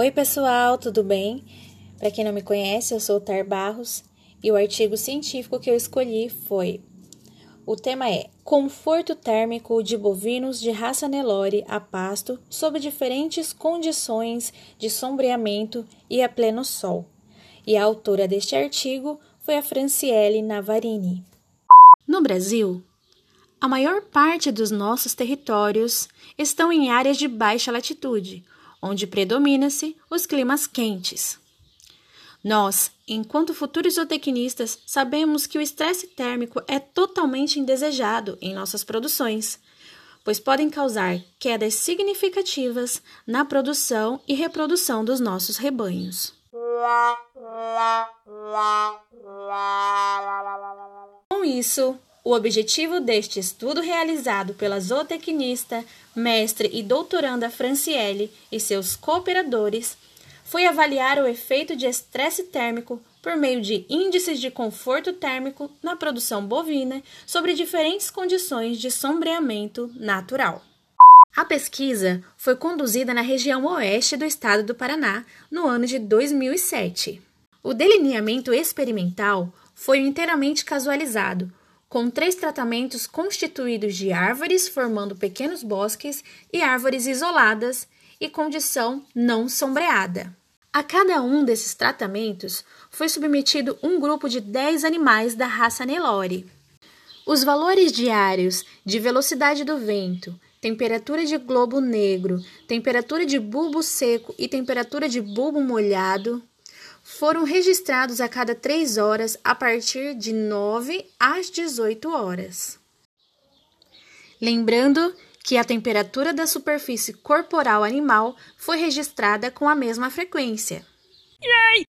Oi, pessoal, tudo bem? Para quem não me conhece, eu sou Tar Barros e o artigo científico que eu escolhi foi: o tema é Conforto térmico de bovinos de raça Nelore a pasto sob diferentes condições de sombreamento e a pleno sol. E a autora deste artigo foi a Franciele Navarini. No Brasil, a maior parte dos nossos territórios estão em áreas de baixa latitude, onde predomina-se os climas quentes. Nós, enquanto futuros zootecnistas, sabemos que o estresse térmico é totalmente indesejado em nossas produções, pois podem causar quedas significativas na produção e reprodução dos nossos rebanhos. Com isso, o objetivo deste estudo realizado pela zootecnista, mestre e doutoranda Franciele e seus cooperadores foi avaliar o efeito de estresse térmico por meio de índices de conforto térmico na produção bovina sobre diferentes condições de sombreamento natural. A pesquisa foi conduzida na região oeste do estado do Paraná no ano de 2007. O delineamento experimental foi inteiramente casualizado, com três tratamentos constituídos de árvores formando pequenos bosques e árvores isoladas e condição não sombreada. A cada um desses tratamentos foi submetido um grupo de 10 animais da raça Nelore. Os valores diários de velocidade do vento, temperatura de globo negro, temperatura de bulbo seco e temperatura de bulbo molhado foram registrados a cada 3 horas a partir de 9 às 18 horas. Lembrando que a temperatura da superfície corporal animal foi registrada com a mesma frequência. Yay!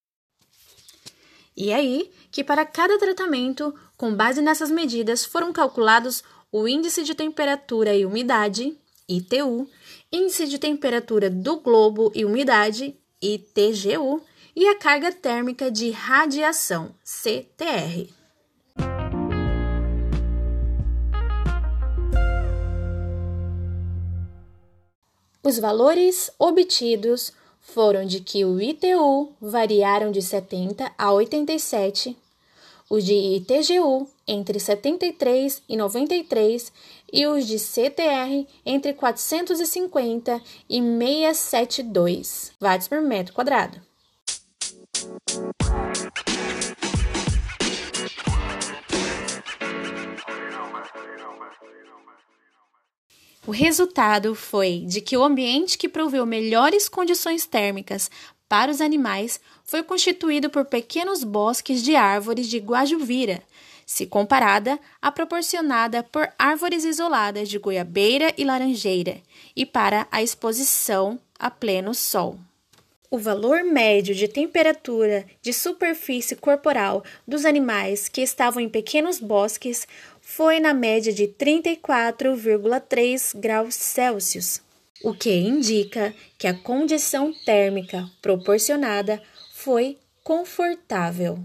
E aí que para cada tratamento, com base nessas medidas, foram calculados o índice de temperatura e umidade, ITU, índice de temperatura do globo e umidade, ITGU, e a carga térmica de radiação, CTR. Os valores obtidos foram de que o ITU variaram de 70 a 87, os de ITGU entre 73 e 93 e os de CTR entre 450 e 672 watts por metro quadrado. O resultado foi de que o ambiente que proveu melhores condições térmicas para os animais foi constituído por pequenos bosques de árvores de guajuvira, se comparada à proporcionada por árvores isoladas de goiabeira e laranjeira, e para a exposição a pleno sol. O valor médio de temperatura de superfície corporal dos animais que estavam em pequenos bosques foi na média de 34,3 graus Celsius, o que indica que a condição térmica proporcionada foi confortável.